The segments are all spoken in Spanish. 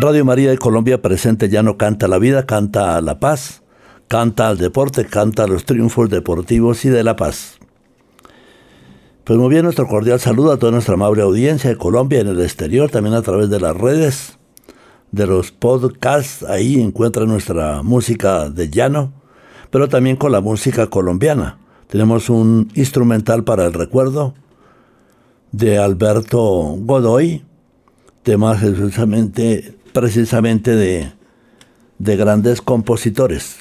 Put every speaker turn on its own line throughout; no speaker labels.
Radio María de Colombia presente ya no canta la vida, canta la paz, canta al deporte, canta los triunfos deportivos y de la paz. Pues muy bien, nuestro cordial saludo a toda nuestra amable audiencia de Colombia en el exterior, también a través de las redes, de los podcasts, ahí encuentra nuestra música de llano, pero también con la música colombiana. Tenemos un instrumental para el recuerdo de Alberto Godoy, temas precisamente precisamente de, de grandes compositores.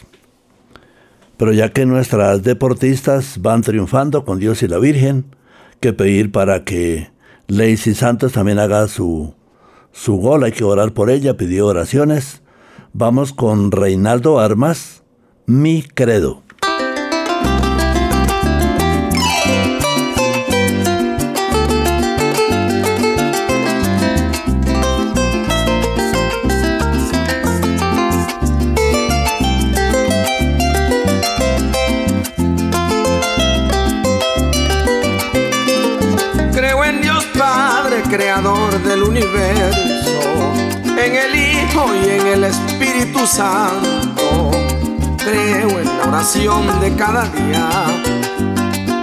Pero ya que nuestras deportistas van triunfando con Dios y la Virgen, que pedir para que Lacey Santos también haga su, su gol, hay que orar por ella, pidió oraciones. Vamos con Reinaldo Armas, mi credo.
Universo, en el Hijo y en el Espíritu Santo. Creo en la oración de cada día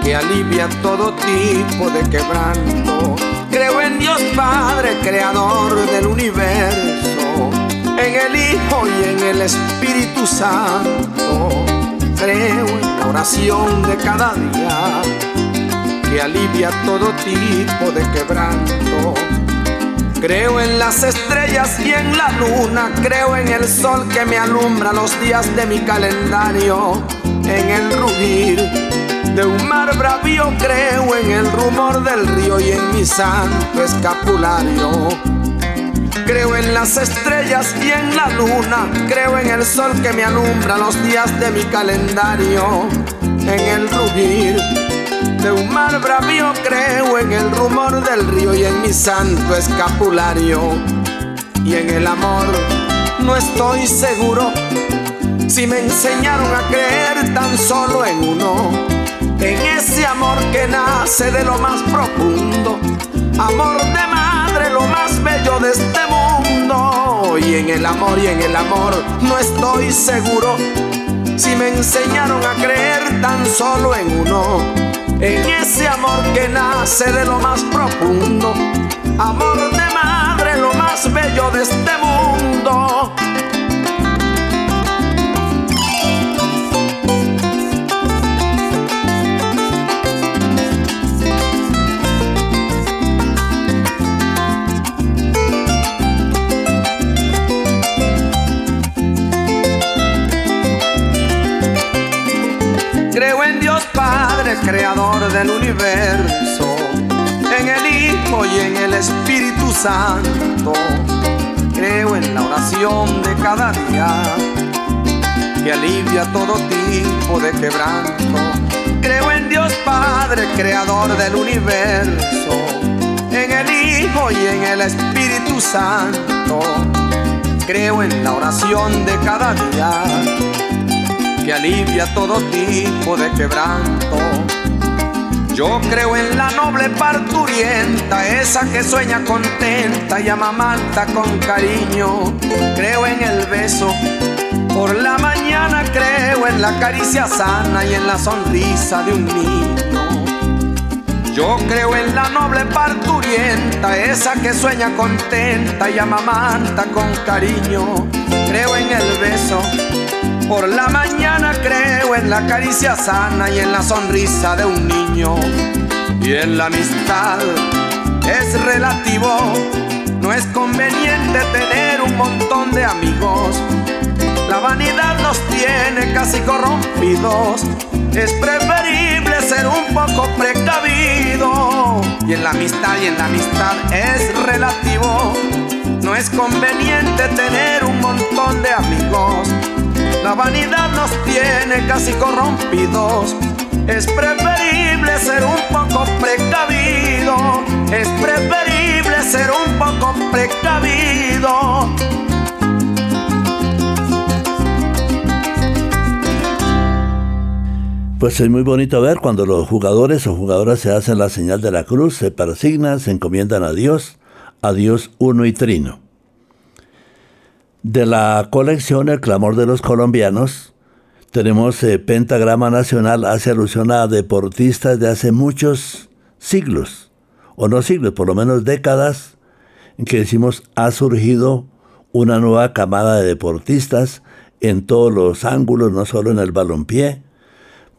que alivia todo tipo de quebranto. Creo en Dios Padre, Creador del universo, en el Hijo y en el Espíritu Santo. Creo en la oración de cada día que alivia todo tipo de quebranto. Creo en las estrellas y en la luna, creo en el sol que me alumbra los días de mi calendario, en el rugir de un mar bravío, creo en el rumor del río y en mi santo escapulario. Creo en las estrellas y en la luna, creo en el sol que me alumbra los días de mi calendario, en el rugir de un mar bravío creo en el rumor del río y en mi santo escapulario. Y en el amor no estoy seguro si me enseñaron a creer tan solo en uno. En ese amor que nace de lo más profundo. Amor de madre, lo más bello de este mundo. Y en el amor y en el amor no estoy seguro si me enseñaron a creer tan solo en uno en ese amor que nace de lo más profundo, amor de madre, lo más bello de este mundo. Creador del universo, en el Hijo y en el Espíritu Santo. Creo en la oración de cada día que alivia todo tipo de quebranto. Creo en Dios Padre, creador del universo, en el Hijo y en el Espíritu Santo. Creo en la oración de cada día que alivia todo tipo de quebranto. Yo creo en la noble parturienta, esa que sueña contenta y amamanta con cariño. Creo en el beso por la mañana, creo en la caricia sana y en la sonrisa de un niño. Yo creo en la noble parturienta, esa que sueña contenta y amamanta con cariño. Creo en el beso por la mañana creo en la caricia sana y en la sonrisa de un niño. Y en la amistad es relativo, no es conveniente tener un montón de amigos. La vanidad nos tiene casi corrompidos. Es preferible ser un poco precavido. Y en la amistad y en la amistad es relativo. No es conveniente tener un montón de amigos. La vanidad nos tiene casi corrompidos. Es preferible ser un poco precavido. Es preferible ser un poco precavido.
Pues es muy bonito ver cuando los jugadores o jugadoras se hacen la señal de la cruz, se persignan, se encomiendan a Dios, a Dios uno y trino. De la colección El clamor de los colombianos, tenemos eh, Pentagrama Nacional, hace alusión a deportistas de hace muchos siglos, o no siglos, por lo menos décadas, en que decimos ha surgido una nueva camada de deportistas en todos los ángulos, no solo en el balompié,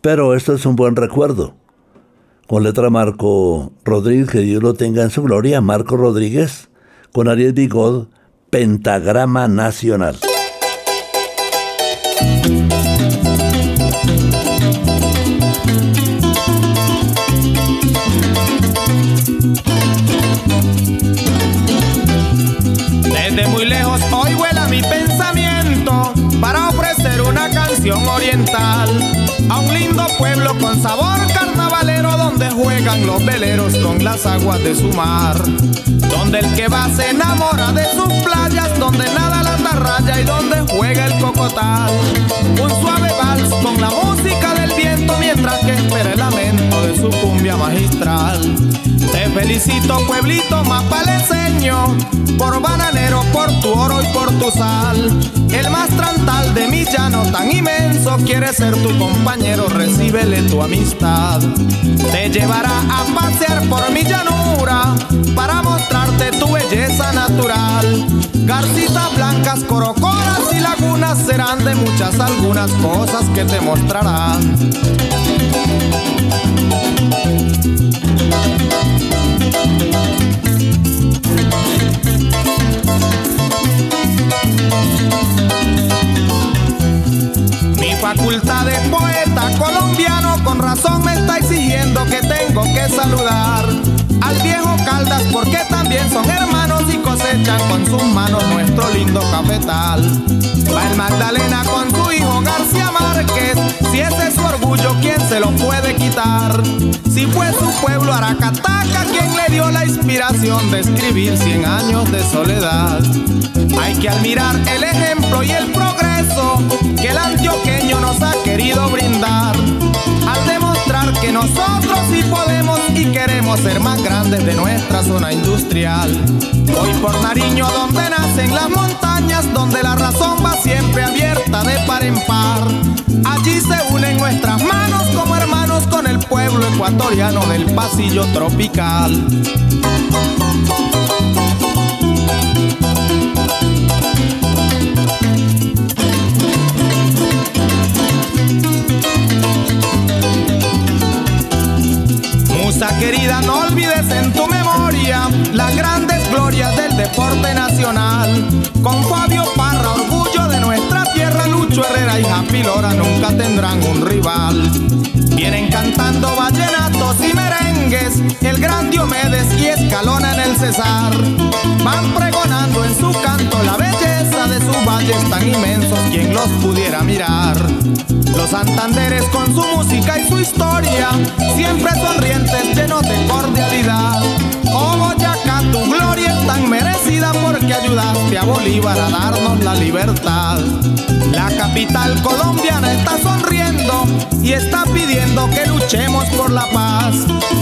pero esto es un buen recuerdo. Con letra Marco Rodríguez, que Dios lo tenga en su gloria, Marco Rodríguez, con Ariel Bigod, Pentagrama Nacional.
Los veleros con las aguas de su mar. Donde el que va se enamora de sus playas, donde nada la raya y donde juega el cocotal. Un suave vals con la música mientras que espera el lamento de su cumbia magistral. Te felicito, pueblito mapaleseño, por bananero, por tu oro y por tu sal. El más trantal de mi llano tan inmenso quiere ser tu compañero, recíbele tu amistad. Te llevará a pasear por mi llanura para mostrarte tu belleza natural. Garcitas blancas, corocoras y lagunas serán de muchas algunas cosas que te mostrarán. Razón me está exigiendo que tengo que saludar al viejo Caldas porque también son hermanos y cosechan con sus manos nuestro lindo cafetal. Va el Magdalena con su hijo García Márquez, si ese es su orgullo, ¿quién se lo puede quitar? Si fue su pueblo Aracataca quien le dio la inspiración de escribir cien años de soledad. Hay que admirar el ejemplo y el ser más grandes de nuestra zona industrial. Hoy por Nariño, donde nacen las montañas, donde la razón va siempre abierta de par en par. Allí se unen nuestras manos como hermanos con el pueblo ecuatoriano del pasillo tropical. Musa querida, no olvides en tu memoria las grandes glorias del deporte nacional. Con Fabio Parra, orgullo de nuestra tierra, Lucho Herrera y Happy Lora nunca tendrán un rival. Vienen cantando vallenatos y merengues, el gran Diomedes y Escalona en el Cesar. Van pregonando en su canto la belleza de sus valles tan inmensos, quien los pudiera mirar. Los Santanderes con su música y su historia, siempre sonrientes, llenos de cordialidad. Oh Tu gloria es tan merecida porque ayudaste a Bolívar a darnos la libertad. La capital colombiana está sonriendo y está pidiendo que luchemos por la paz.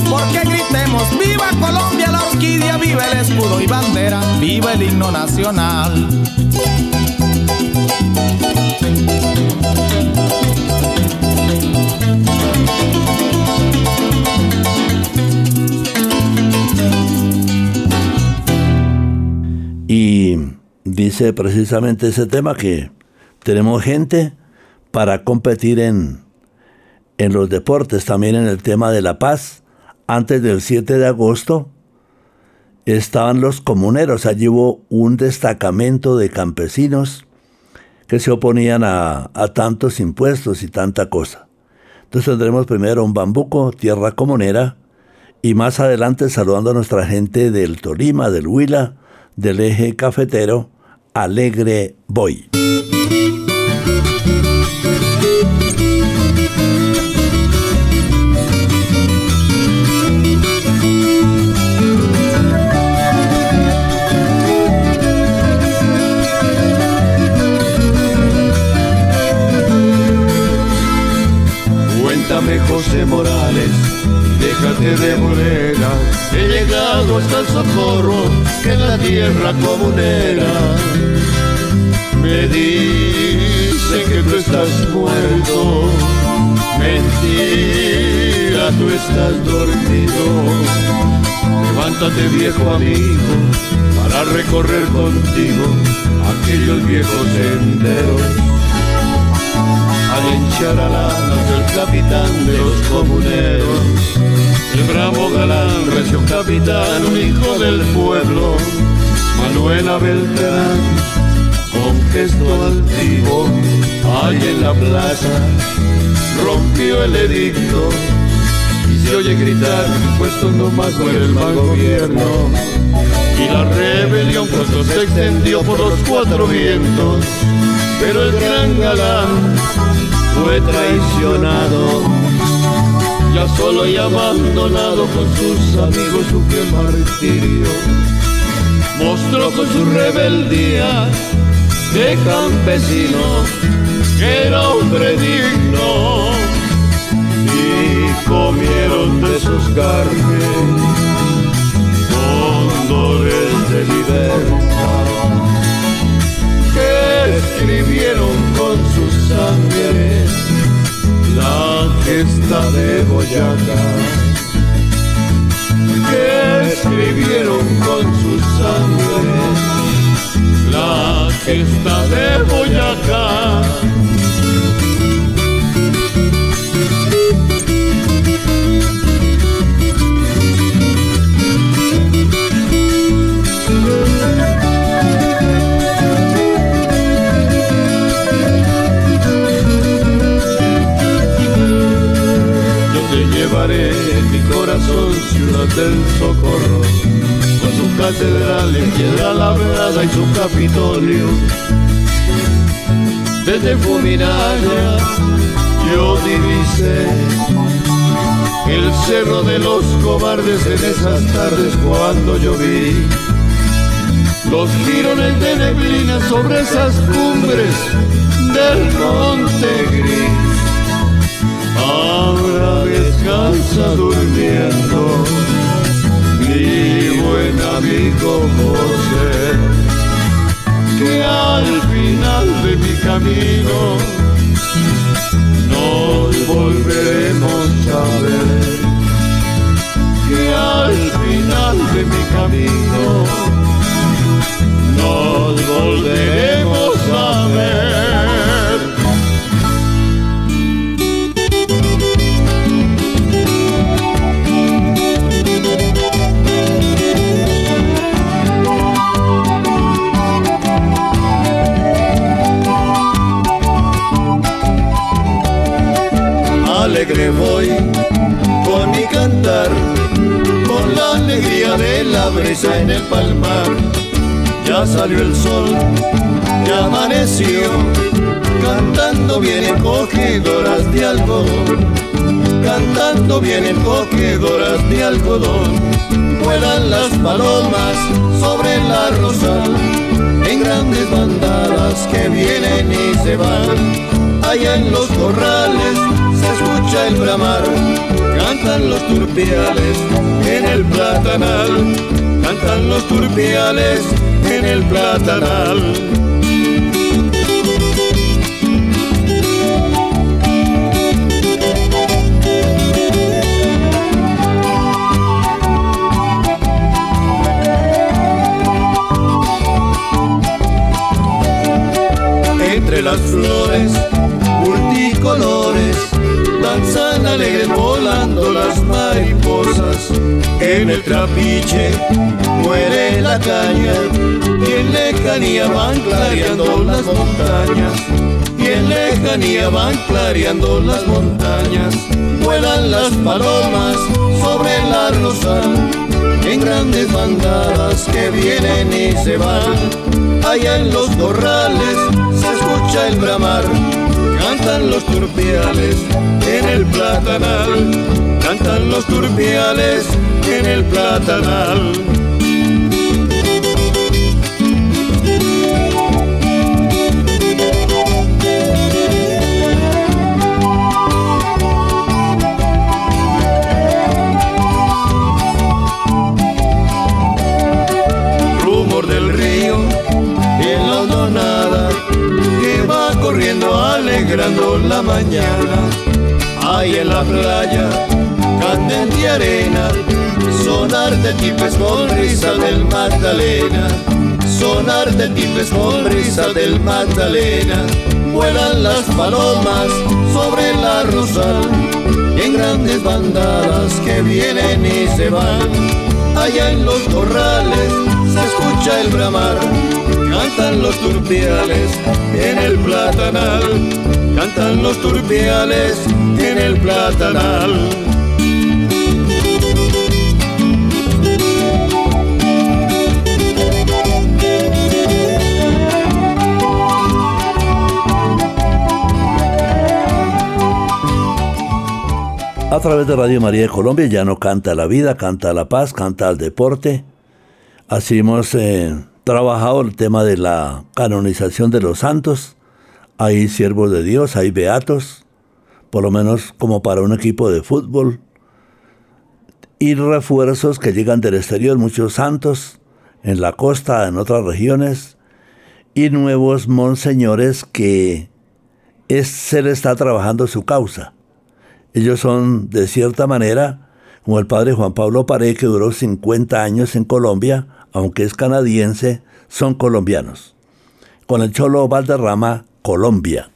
Porque gritemos, viva Colombia, la orquídea, viva el escudo y bandera, viva el himno nacional.
Y dice precisamente ese tema que tenemos gente para competir en, en los deportes, también en el tema de la paz. Antes del 7 de agosto estaban los comuneros, allí hubo un destacamento de campesinos que se oponían a, a tantos impuestos y tanta cosa. Entonces tendremos primero un bambuco, tierra comunera, y más adelante saludando a nuestra gente del Tolima, del Huila, del eje cafetero, Alegre Boy.
Cuéntame José Morales, déjate de morena, he llegado hasta el socorro que en la tierra comunera. Me dice que tú estás muerto, mentira, tú estás dormido. Levántate viejo amigo para recorrer contigo aquellos viejos senderos. Al hinchar alanas el capitán de los comuneros, el bravo galán, recio capitán, un hijo del pueblo, Manuela Beltrán, con gesto altivo, ahí en la plaza, rompió el edicto. Y se oye gritar, puesto no más por el mal gobierno. Y la rebelión pronto se extendió por los cuatro vientos, pero el gran galán fue traicionado, ya solo y abandonado con sus amigos sufrió martirio. Mostró con su rebeldía de campesino que era hombre digno y comieron de sus carnes condores de libertad que escribieron con sus sangre la gesta de Boyacá que escribieron con sus sangre la gesta de Boyacá mi corazón ciudad del socorro, con su catedral en piedra labrada y su capitolio. Desde Fuminaya yo divisé el cerro de los cobardes en esas tardes cuando yo vi los girones de neblina sobre esas cumbres del monte gris ahora descansa durmiendo. Mi buen amigo José, que al final de mi camino nos volveremos a ver, que al final de mi camino nos volveremos salió el sol, ya amaneció, cantando vienen cogedoras de algodón, cantando vienen cogedoras de algodón. Vuelan las palomas sobre la rosal, en grandes bandadas que vienen y se van, allá en los corrales escucha el bramar, cantan los turpiales en el platanal, cantan los turpiales en el platanal. Entre las flores danzan alegres volando las mariposas. En el trapiche muere la caña y en lejanía van clareando las montañas. Y en lejanía van clareando las montañas. Vuelan las palomas sobre la rosal en grandes bandadas que vienen y se van. Allá en los corrales se escucha el bramar cantan los turpiales en el platanal, cantan los turpiales en el platanal. Alegrando la mañana. Ahí en la playa, candente arena, sonar de tipes con risa del Magdalena. Sonar de tipes con risa del Magdalena. Vuelan las palomas sobre la rosal, en grandes bandadas que vienen y se van. Allá en los corrales se escucha el bramar cantan los turpiales en el platanal, cantan los turpiales en el platanal.
A través de Radio María de Colombia ya no canta la vida, canta la paz, canta el deporte. Así hemos eh, trabajado el tema de la canonización de los santos. Hay siervos de Dios, hay beatos, por lo menos como para un equipo de fútbol. Y refuerzos que llegan del exterior, muchos santos en la costa, en otras regiones, y nuevos monseñores que se le está trabajando su causa. Ellos son, de cierta manera, como el padre Juan Pablo Pared, que duró 50 años en Colombia, aunque es canadiense, son colombianos. Con el Cholo Valderrama, Colombia.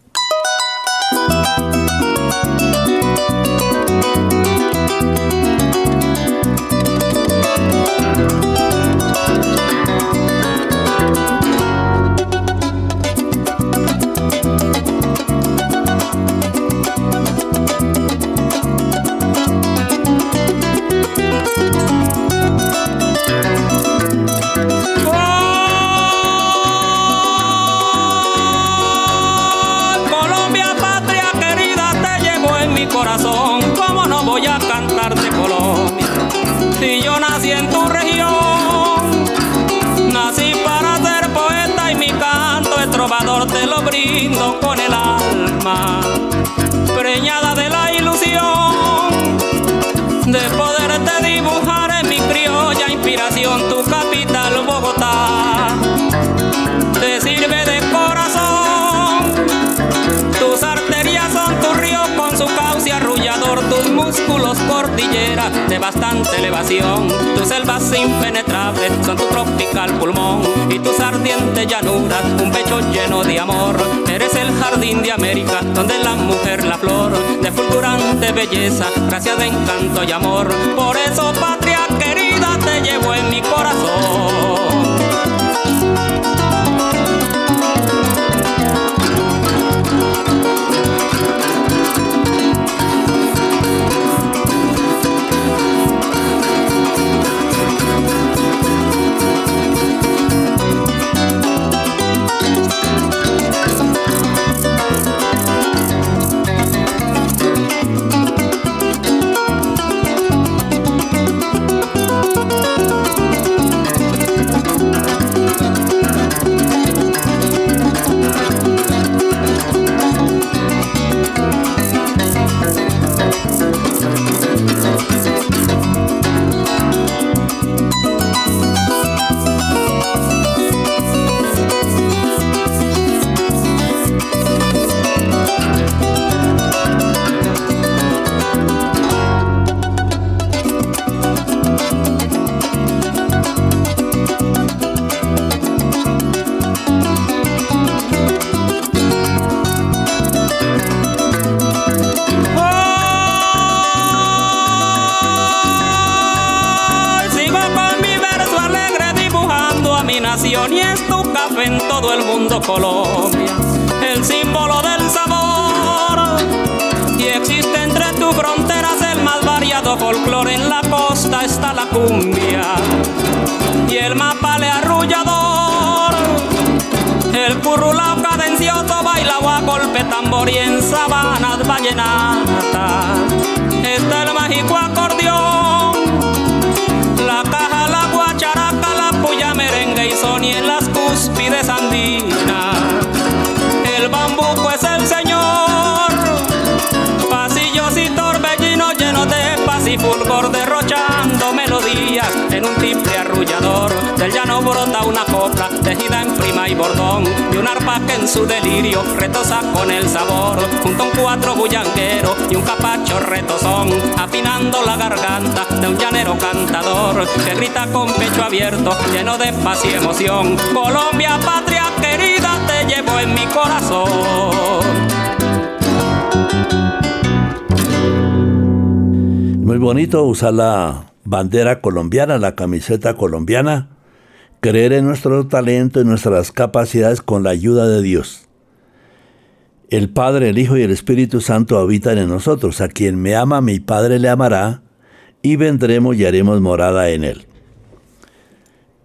Con el alma, preñada de la ilusión de poderte dibujar en mi criolla inspiración, tu capital Bogotá. Te sirve de tus músculos cordillera de bastante elevación, tus selvas impenetrables son tu tropical pulmón y tus ardientes llanuras, un pecho lleno de amor. Eres el jardín de América, donde la mujer la flor de fulgurante belleza, gracia de encanto y amor. Por eso, patria querida, te llevo en mi corazón. Que grita con pecho abierto, lleno de paz y emoción. Colombia, patria querida, te llevo en mi corazón.
Muy bonito usar la bandera colombiana, la camiseta colombiana, creer en nuestro talento y nuestras capacidades con la ayuda de Dios. El Padre, el Hijo y el Espíritu Santo habitan en nosotros. A quien me ama, mi Padre le amará, y vendremos y haremos morada en él.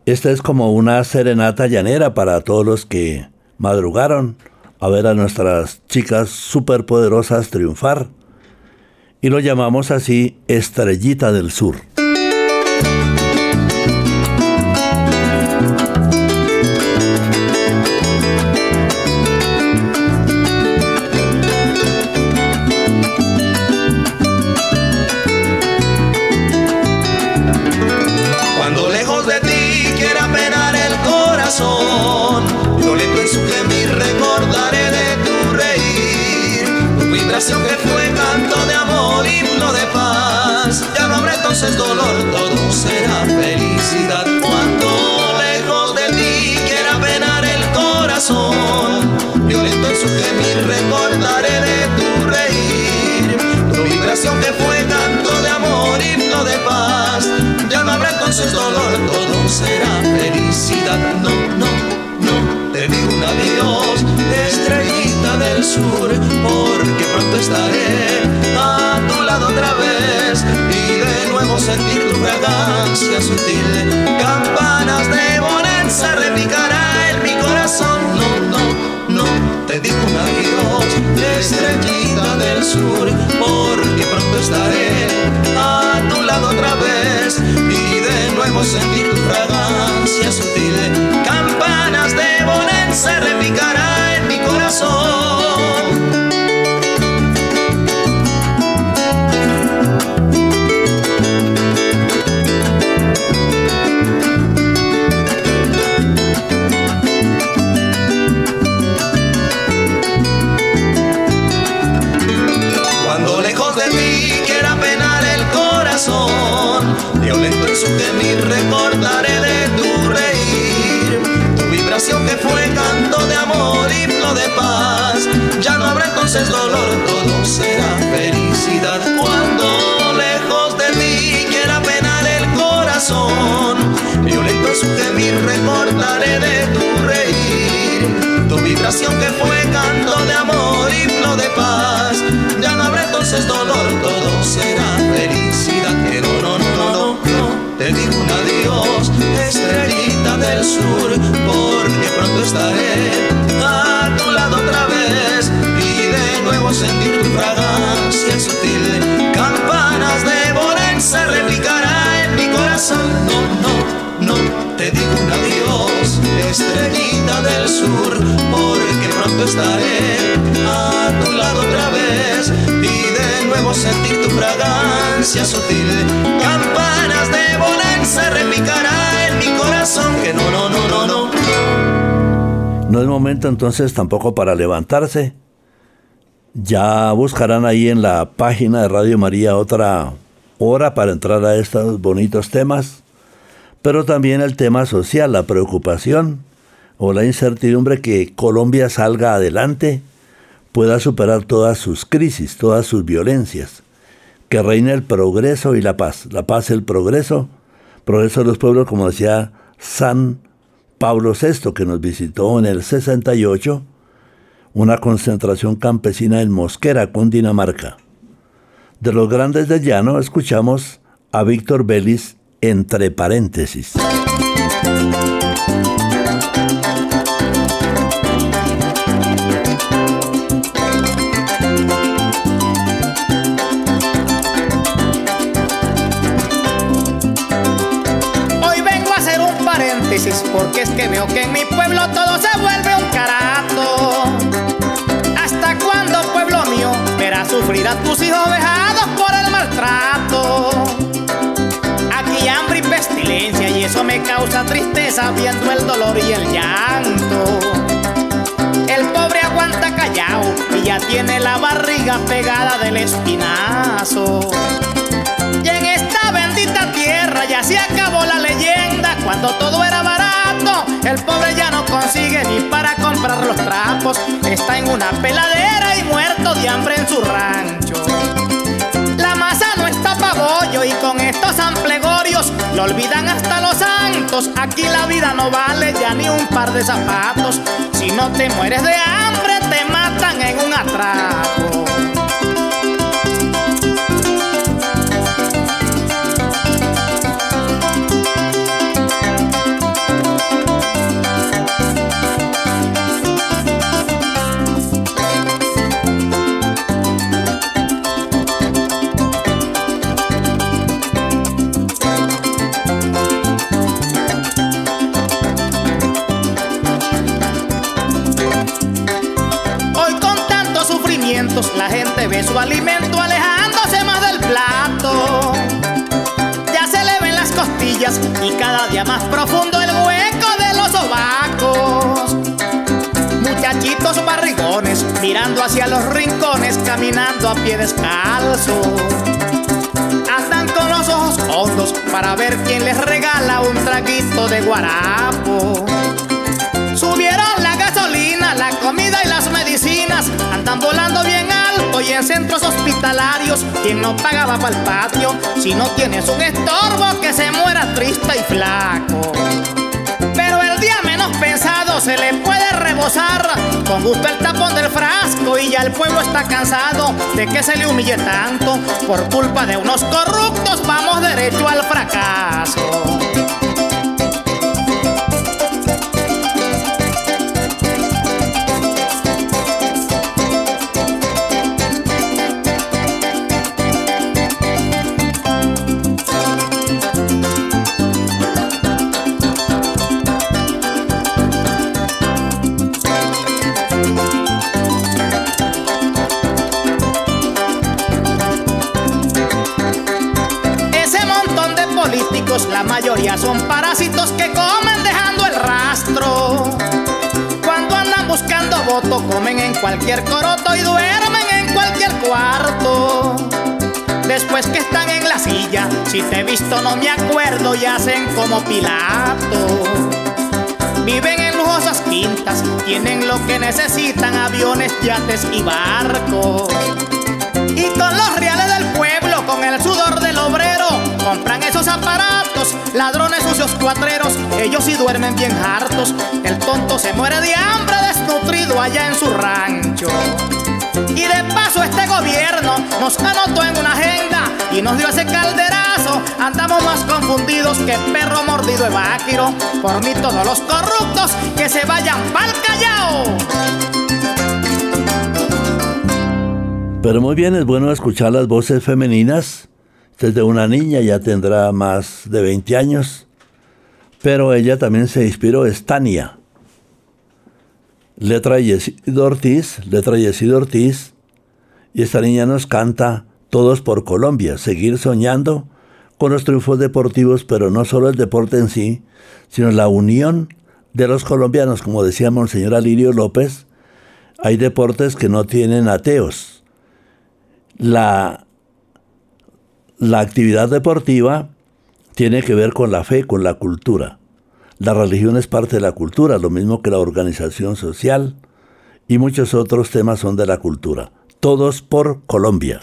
Esta es como una serenata llanera para todos los que madrugaron a ver a nuestras chicas superpoderosas triunfar. Y lo llamamos así Estrellita del Sur.
Recordaré de tu reír, tu vibración que fue canto de amor, himno de paz. Ya no habrá entonces dolor, todo será felicidad. No, no, no, te digo un adiós, estrellita del sur, porque pronto estaré a tu lado otra vez y de nuevo sentir tu fragancia sutil. Campanas de bonanza repicará en mi corazón. No, sur, porque pronto estaré a tu lado otra vez y de nuevo sentir tu fragancia sutil. Campanas de bonanza repicará en mi corazón. Su gemir recordaré de tu reír, tu vibración que fue canto de amor, himno de paz. Ya no habrá entonces dolor, todo será felicidad. Cuando lejos de ti quiera penar el corazón, violento en su gemir recordaré de tu reír, tu vibración que fue canto de amor, himno de paz. Ya no habrá entonces dolor, todo será felicidad. Te digo un adiós, estrellita del sur, porque pronto estaré a tu lado otra vez y de nuevo sentir tu fragancia sutil. Campanas de bonanza repicará en mi corazón. No, no, no, te digo un adiós, estrellita del sur, porque pronto estaré a tu lado otra vez
No es momento entonces tampoco para levantarse. Ya buscarán ahí en la página de Radio María otra hora para entrar a estos bonitos temas, pero también el tema social, la preocupación o la incertidumbre que Colombia salga adelante, pueda superar todas sus crisis, todas sus violencias, que reine el progreso y la paz. La paz, el progreso, progreso de los pueblos, como decía San Pablo VI, que nos visitó en el 68, una concentración campesina en Mosquera, Cundinamarca. De los grandes del llano escuchamos a Víctor Vélez entre paréntesis.
Que veo que en mi pueblo todo se vuelve un carato. ¿Hasta cuándo, pueblo mío, verás sufrir a tus hijos vejados por el maltrato? Aquí hambre y pestilencia y eso me causa tristeza viendo el dolor y el llanto. El pobre aguanta callado y ya tiene la barriga pegada del espinazo. Y en esta bendita tierra ya se acabó la leyenda cuando todo era barato. El pobre ya no consigue ni para comprar los trapos. Está en una peladera y muerto de hambre en su rancho. La masa no está pa' bollo y con estos amplegorios lo olvidan hasta los santos. Aquí la vida no vale ya ni un par de zapatos. Si no te mueres de hambre, te matan en un atraco. Caminando a pie descalzo. Andan con los ojos hondos para ver quién les regala un traguito de guarapo. Subieron la gasolina, la comida y las medicinas, andan volando bien alto y en centros hospitalarios. Quien no pagaba para el patio, si no tienes un estorbo que se muera triste y flaco pensado se le puede rebosar. Con gusto el tapón del frasco y ya el pueblo está cansado de que se le humille tanto. Por culpa de unos corruptos vamos derecho al fracaso. Comen en cualquier coroto y duermen en cualquier cuarto. Después que están en la silla, si te he visto no me acuerdo y hacen como Pilato. Viven en lujosas quintas, tienen lo que necesitan, aviones, yates y barcos. Y con los reales del pueblo, con el sudor compran esos aparatos, ladrones sucios cuatreros, ellos sí duermen bien hartos. El tonto se muere de hambre desnutrido allá en su rancho. Y de paso este gobierno nos anotó en una agenda y nos dio ese calderazo. Andamos más confundidos que perro mordido de vaquiro. Por mí todos los corruptos que se vayan pa'l callao.
Pero muy bien, es bueno escuchar las voces femeninas desde una niña, ya tendrá más de 20 años, pero ella también se inspiró, es Tania. Letra Yesido Ortiz, letra Yesido Ortiz, y esta niña nos canta Todos por Colombia, seguir soñando con los triunfos deportivos, pero no solo el deporte en sí, sino la unión de los colombianos, como decía Monseñor Alirio López, hay deportes que no tienen ateos. La la actividad deportiva tiene que ver con la fe, con la cultura. La religión es parte de la cultura, lo mismo que la organización social y muchos otros temas son de la cultura. Todos por Colombia.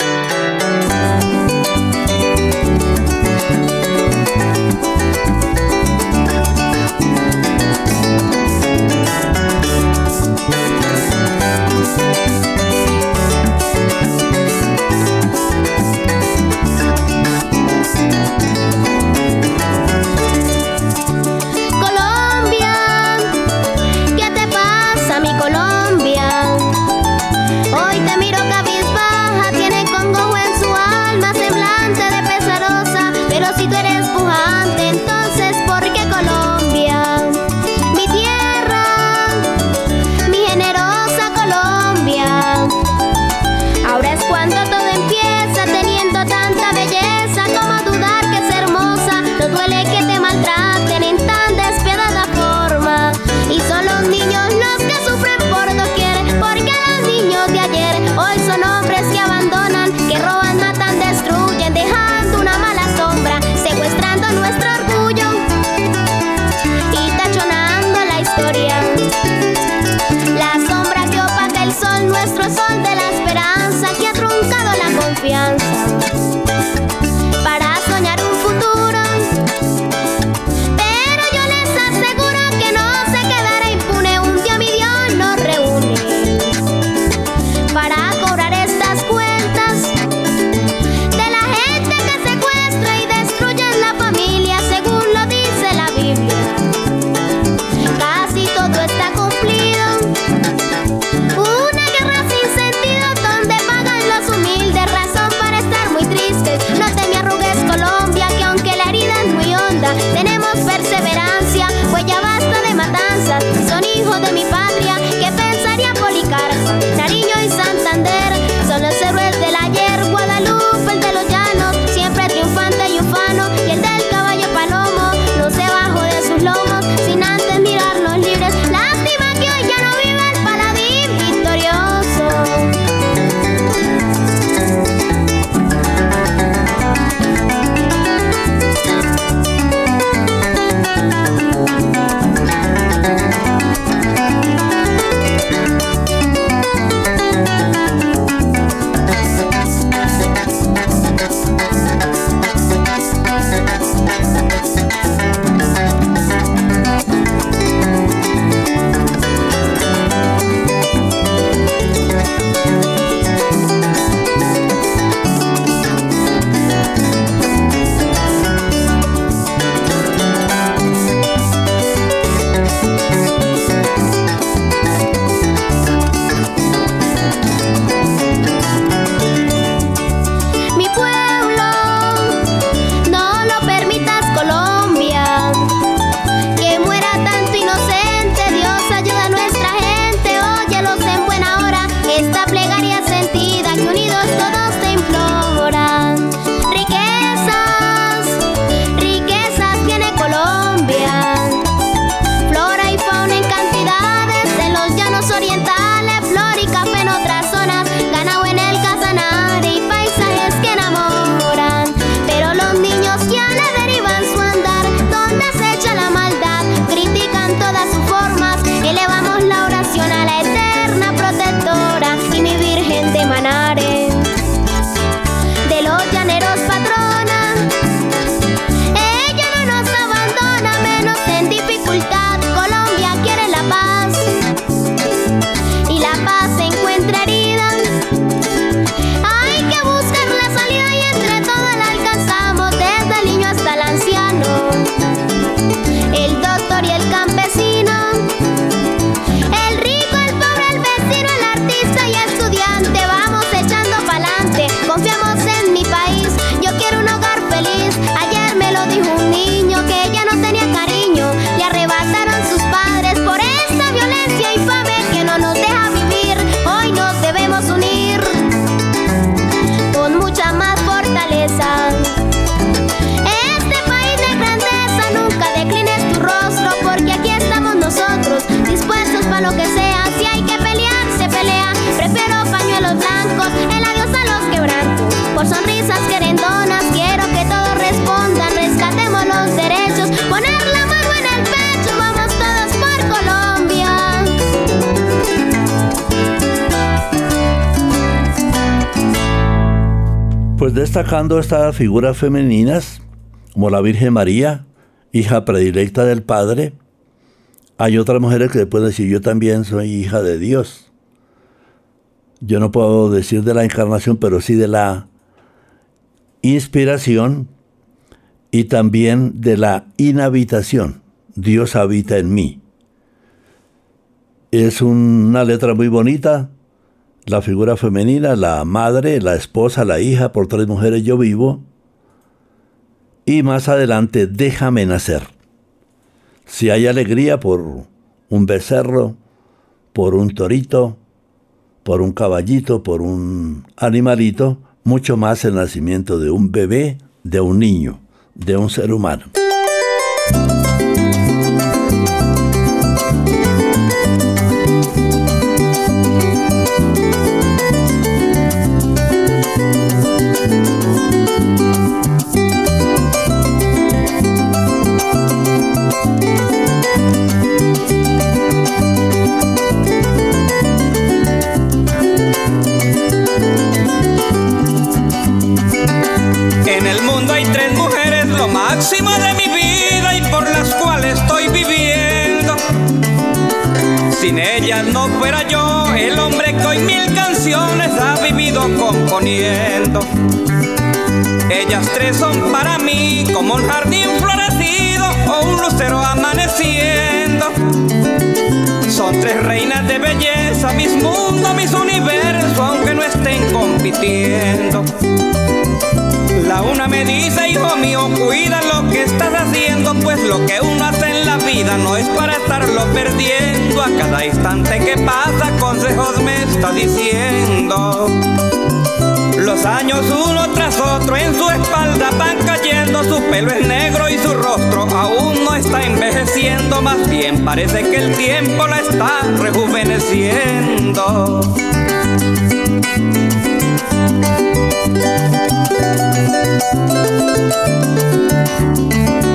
Pues destacando estas figuras femeninas, como la Virgen María, hija predilecta del Padre, hay otras mujeres que pueden decir, yo también soy hija de Dios. Yo no puedo decir de la encarnación, pero sí de la inspiración y también de la inhabitación. Dios habita en mí. Es una letra muy bonita. La figura femenina, la madre, la esposa, la hija, por tres mujeres yo vivo. Y más adelante, déjame nacer. Si hay alegría por un becerro, por un torito, por un caballito, por un animalito, mucho más el nacimiento de un bebé, de un niño, de un ser humano.
La una me dice, hijo mío, cuida lo que estás haciendo, pues lo que uno hace en la vida no es para estarlo perdiendo. A cada instante que pasa, consejos me está diciendo. Los años uno tras otro en su espalda van cayendo, su pelo es negro y su rostro aún no está envejeciendo, más bien parece que el tiempo la está rejuveneciendo. Viva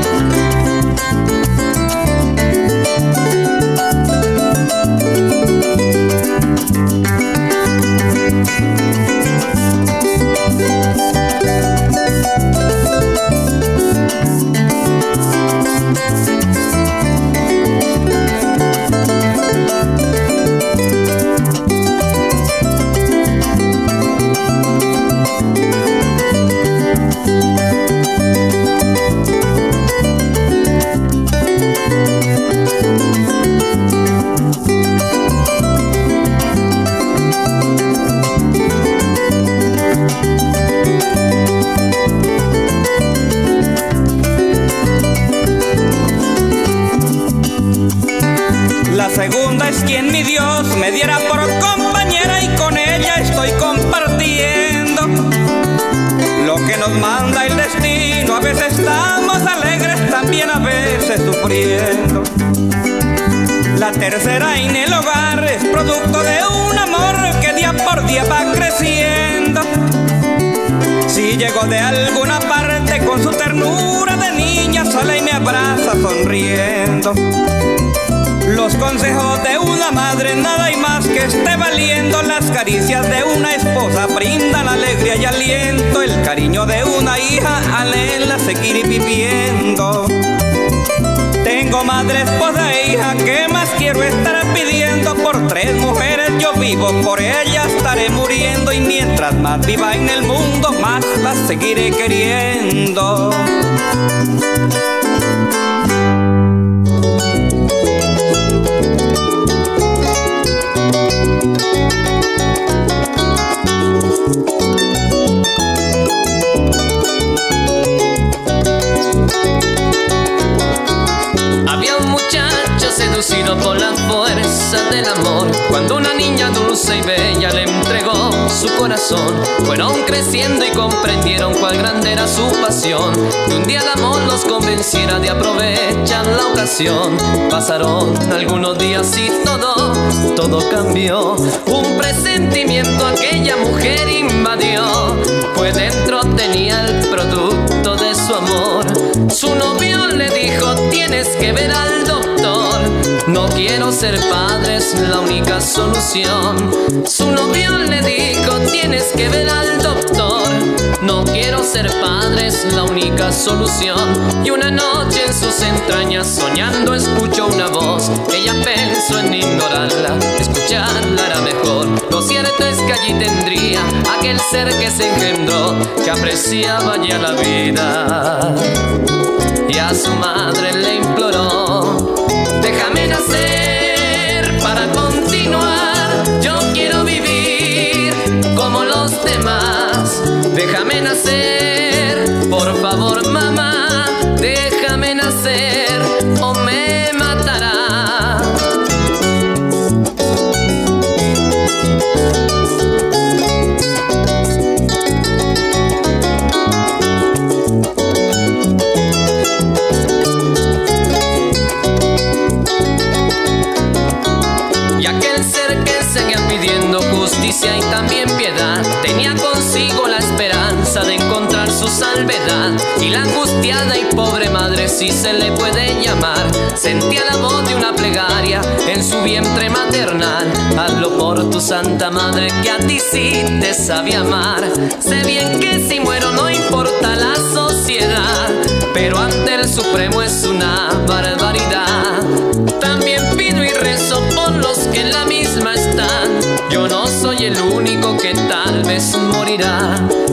la seguiré
Fueron creciendo y comprendieron cuál grande era su pasión. Que un día el amor los convenciera de aprovechar la ocasión. Pasaron algunos días y todo, todo cambió. Un presentimiento aquella mujer invadió. Pues dentro tenía el producto de su amor. Su novio le dijo, tienes que ver al doctor No quiero ser padre, es la única solución. Su novio le dijo, tienes que ver al doctor. No quiero ser padre, es la única solución. Y una noche en sus entrañas, soñando, escuchó una voz. Ella pensó en ignorarla, escucharla era mejor. Lo cierto es que allí tendría aquel ser que se engendró, que apreciaba ya la vida. Y a su madre le imploró Nacer para continuar. Yo quiero vivir como los demás. Déjame nacer, la angustiada y pobre madre, si se le puede llamar, sentía la voz de una plegaria en su vientre maternal. Hazlo por tu santa madre que a ti sí te sabe amar. Sé bien que si muero no importa la sociedad, pero ante el Supremo es una barbaridad. También pido y rezo por los que en la misma están. Yo no soy el único que tal vez morirá.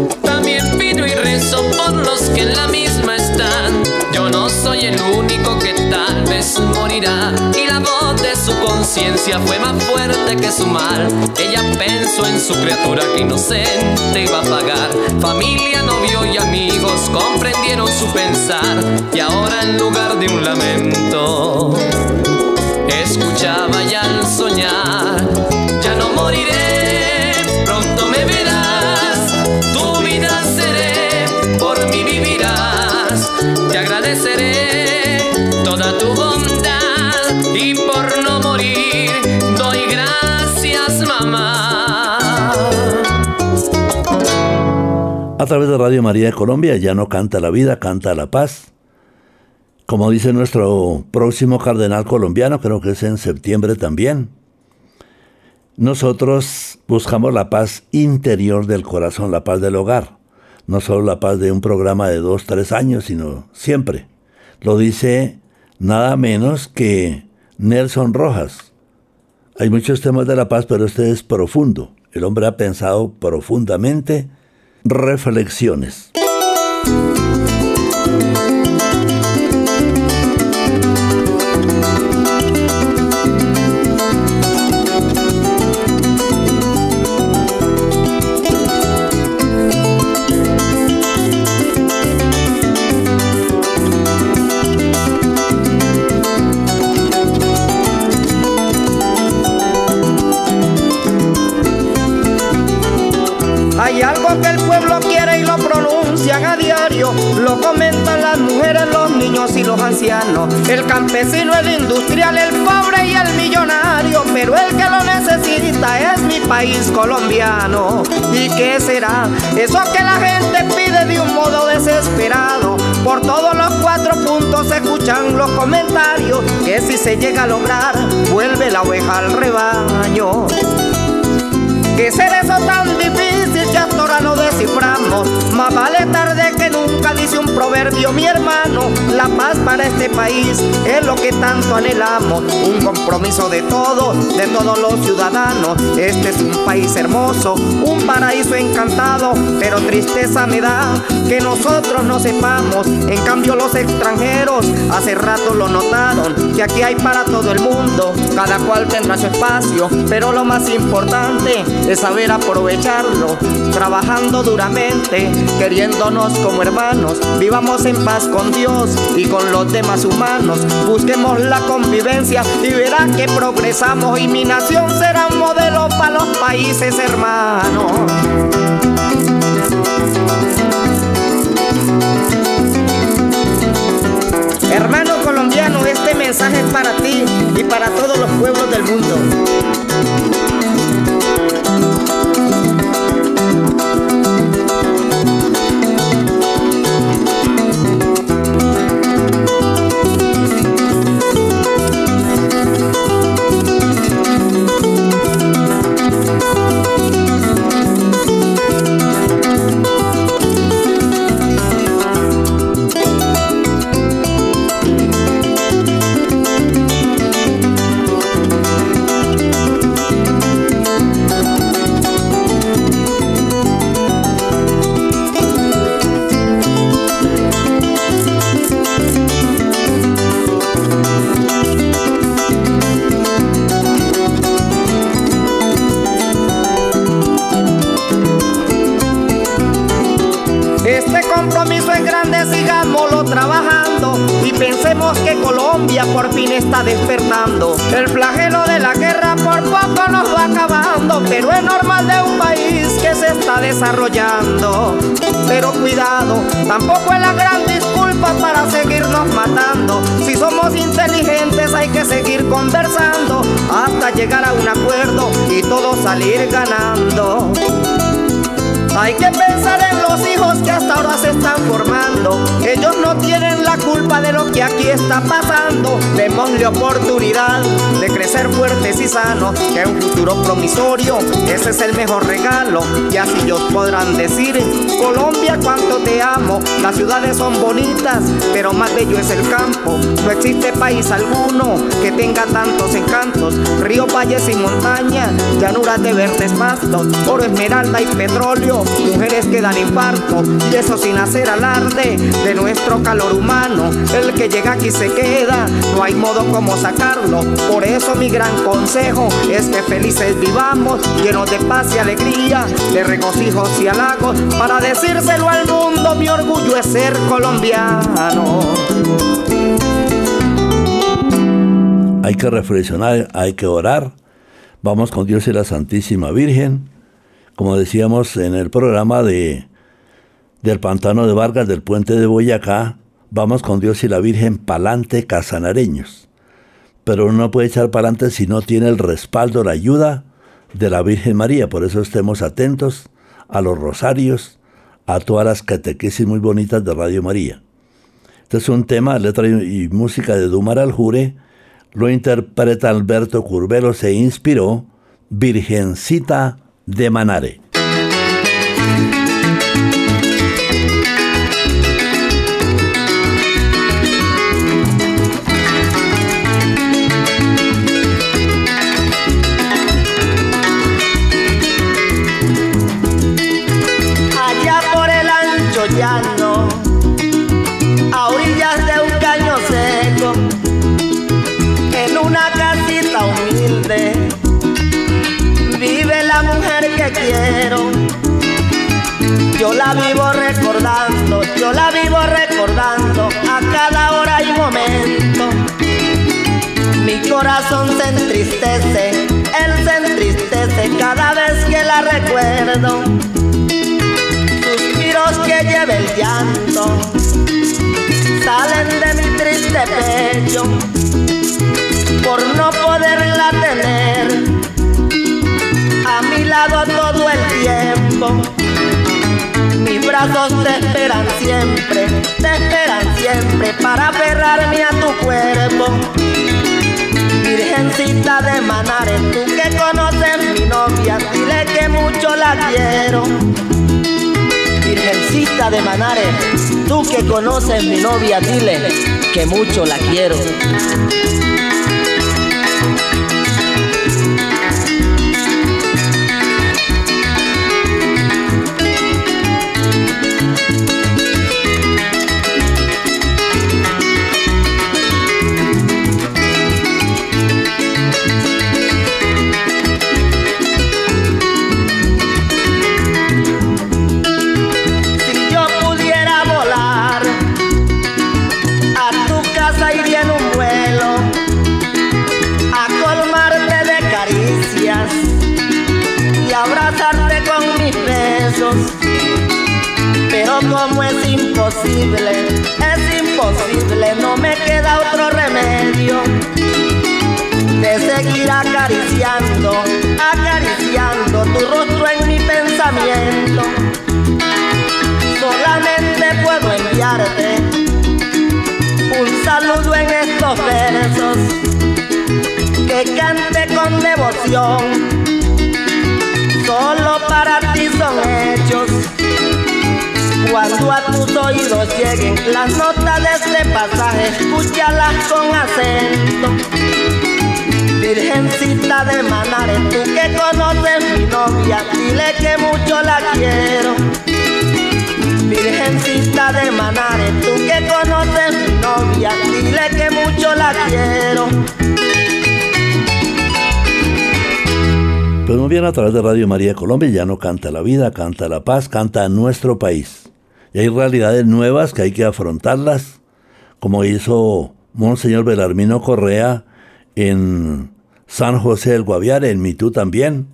Conciencia fue más fuerte que su mal. Ella pensó en su criatura que inocente iba a pagar. Familia, novio y amigos comprendieron su pensar. Y ahora en lugar de un lamento, escuchaba ya al soñar.
Través de Radio María de Colombia ya no canta la vida, canta la paz. Como dice nuestro próximo cardenal colombiano, creo que es en septiembre también. Nosotros buscamos la paz interior del corazón, la paz del hogar. No solo la paz de un programa de dos, tres años, sino siempre. Lo dice nada menos que Nelson Rojas. Hay muchos temas de la paz, pero este es profundo. El hombre ha pensado profundamente reflexiones.
Hay algo que el pueblo quiere y lo pronuncian a diario. Lo comentan las mujeres, los niños y los ancianos. El campesino, el industrial, el pobre y el millonario. Pero el que lo necesita es mi país colombiano. ¿Y qué será? Eso que la gente pide de un modo desesperado. Por todos los cuatro puntos se escuchan los comentarios. Que si se llega a lograr, vuelve la oveja al rebaño. ¿Qué ser eso tan difícil ahora no desciframos? Más vale tarde que nunca, dice un proverbio, mi hermano. La paz para este país es lo que tanto anhelamos. Un compromiso de todos, de todos los ciudadanos. Este es un país hermoso, un paraíso encantado. Pero tristeza me da que nosotros no sepamos. En cambio, los extranjeros hace rato lo notaron. Que aquí hay para todo el mundo, cada cual tendrá su espacio. Pero lo más importante es saber aprovecharlo, trabajando duramente, queriéndonos como hermanos, vivamos en paz con Dios y con los demás humanos, busquemos la convivencia y verán que progresamos y mi nación será un modelo para los países hermanos. Hermano colombiano, este mensaje es para ti y para todos los pueblos del mundo. Llegar a un acuerdo y todos salir ganando. Hay que pensar en los hijos que hasta ahora se están formando. Ellos no tienen culpa de lo que aquí está pasando. Démosle oportunidad de crecer fuertes y sanos. Que un futuro promisorio, ese es el mejor regalo. Y así ellos podrán decir, Colombia, cuánto te amo. Las ciudades son bonitas, pero más bello es el campo. No existe país alguno que tenga tantos encantos. Ríos, valles y montañas, llanuras de verdes pastos, oro, esmeralda y petróleo mujeres que dan infarto y eso sin hacer alarde de nuestro calor humano. El que llega aquí se queda, no hay modo como sacarlo. Por eso mi gran consejo es que felices vivamos, llenos de paz y alegría, de regocijos y halagos, para decírselo al mundo, mi orgullo es ser colombiano.
Hay que reflexionar, hay que orar. Vamos con Dios y la Santísima Virgen como decíamos en el programa de del Pantano de Vargas, del Puente de Boyacá, vamos con Dios y la Virgen pa'lante casanareños. Pero uno no puede echar pa'lante si no tiene el respaldo, la ayuda de la Virgen María. Por eso estemos atentos a los rosarios, a todas las catequesis muy bonitas de Radio María. Este es un tema, letra y música de Dumar Aljure, lo interpreta Alberto Curbelo, se inspiró Virgencita de Manare.
Vivo recordando, yo la vivo recordando a cada hora y momento. Mi corazón se entristece, él se entristece cada vez que la recuerdo. Suspiros que lleve el llanto salen de mi triste pecho por no poderla tener a mi lado todo el tiempo. Brazos te esperan siempre, te esperan siempre para aferrarme a tu cuerpo. Virgencita de Manare, tú que conoces mi novia, dile que mucho la quiero. Virgencita de Manare, tú que conoces mi novia, dile que mucho la quiero. De seguir acariciando, acariciando tu rostro en mi pensamiento. Solamente puedo enviarte un saludo en estos versos que cante con devoción. Solo para ti son hechos. Cuando a tus oídos lleguen las notas de este pasaje, escúchalas con acento. Virgencita de Manare, tú que conoces mi novia, dile que mucho la quiero. Virgencita de Manare, tú que conoces mi novia, dile que mucho la quiero.
Pues muy bien, a través de Radio María Colombia ya no canta la vida, canta la paz, canta nuestro país. Y hay realidades nuevas que hay que afrontarlas, como hizo
Monseñor Belarmino Correa en San José del Guaviare, en Mitú también.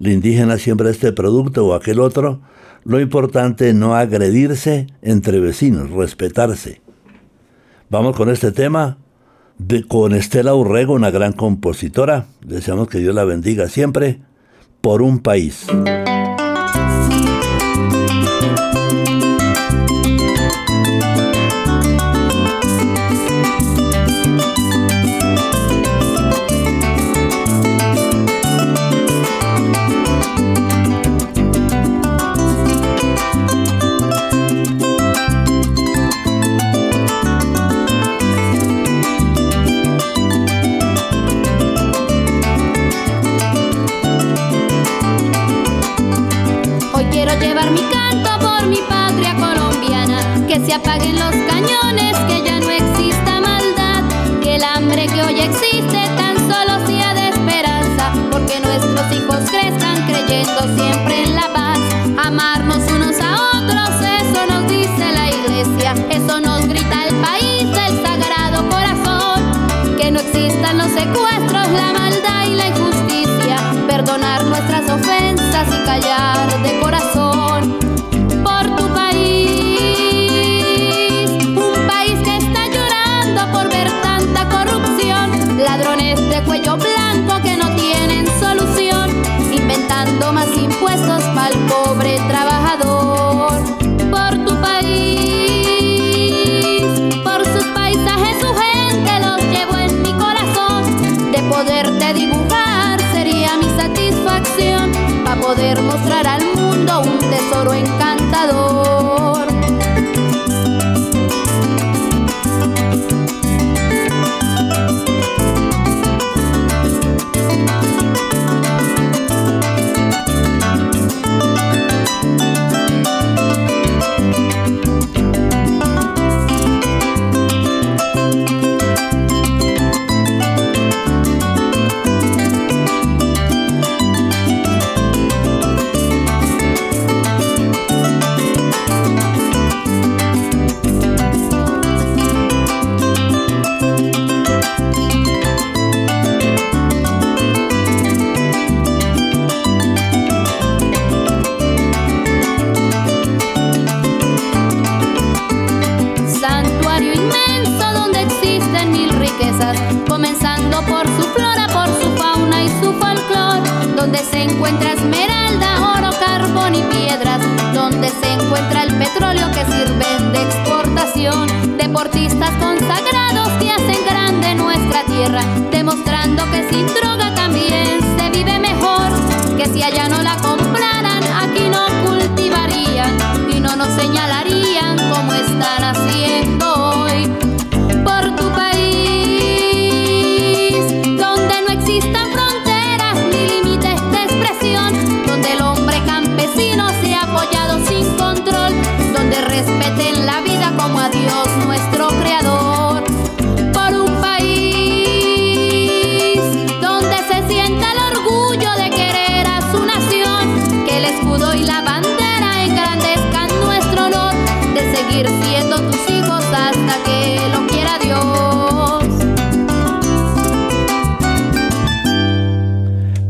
El indígena siembra este producto o aquel otro. Lo importante es no agredirse entre vecinos, respetarse. Vamos con este tema de, con Estela Urrego, una gran compositora. Deseamos que Dios la bendiga siempre por un país. apaguen los poder mostrar al mundo un tesoro encantador.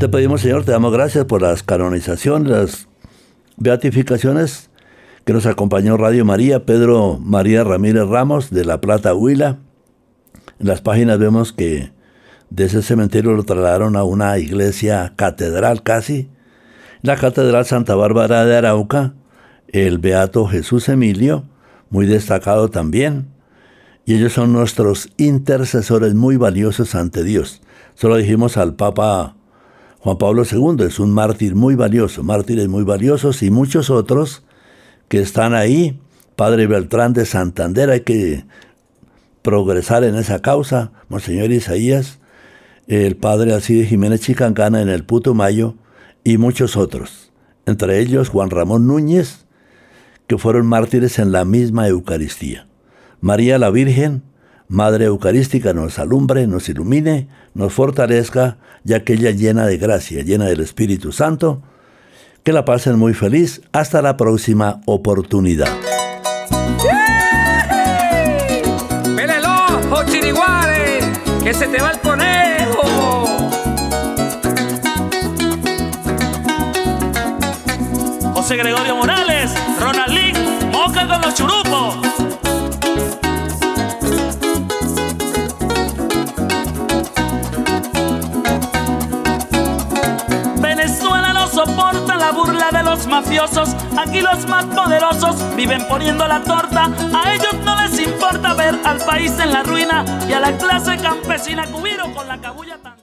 Pedimos, Señor, te damos gracias por las canonizaciones, las beatificaciones que nos acompañó Radio María, Pedro María Ramírez Ramos de La Plata, Huila. En las páginas vemos que de ese cementerio lo trasladaron a una iglesia catedral casi. La Catedral Santa Bárbara de Arauca, el Beato Jesús Emilio, muy destacado también. Y ellos son nuestros intercesores muy valiosos ante Dios. Solo dijimos al Papa Juan Pablo II es un mártir muy valioso, mártires muy valiosos y muchos otros que están ahí. Padre Beltrán de Santander, hay que progresar en esa causa. Monseñor Isaías, el padre Alcide Jiménez Chicancana en el Putumayo y muchos otros. Entre ellos Juan Ramón Núñez, que fueron mártires en la misma Eucaristía. María la Virgen, Madre Eucarística, nos alumbre, nos ilumine, nos fortalezca, ya que ella llena de gracia, llena del Espíritu Santo. Que la pasen muy feliz. Hasta la próxima oportunidad.
Que se te va el conejo.
José Gregorio Morales, Ronaldín, Moca con los churupos. Los mafiosos. Aquí los más poderosos viven poniendo la torta. A ellos no les importa ver al país en la ruina y a la clase campesina cubiro con la cabulla tan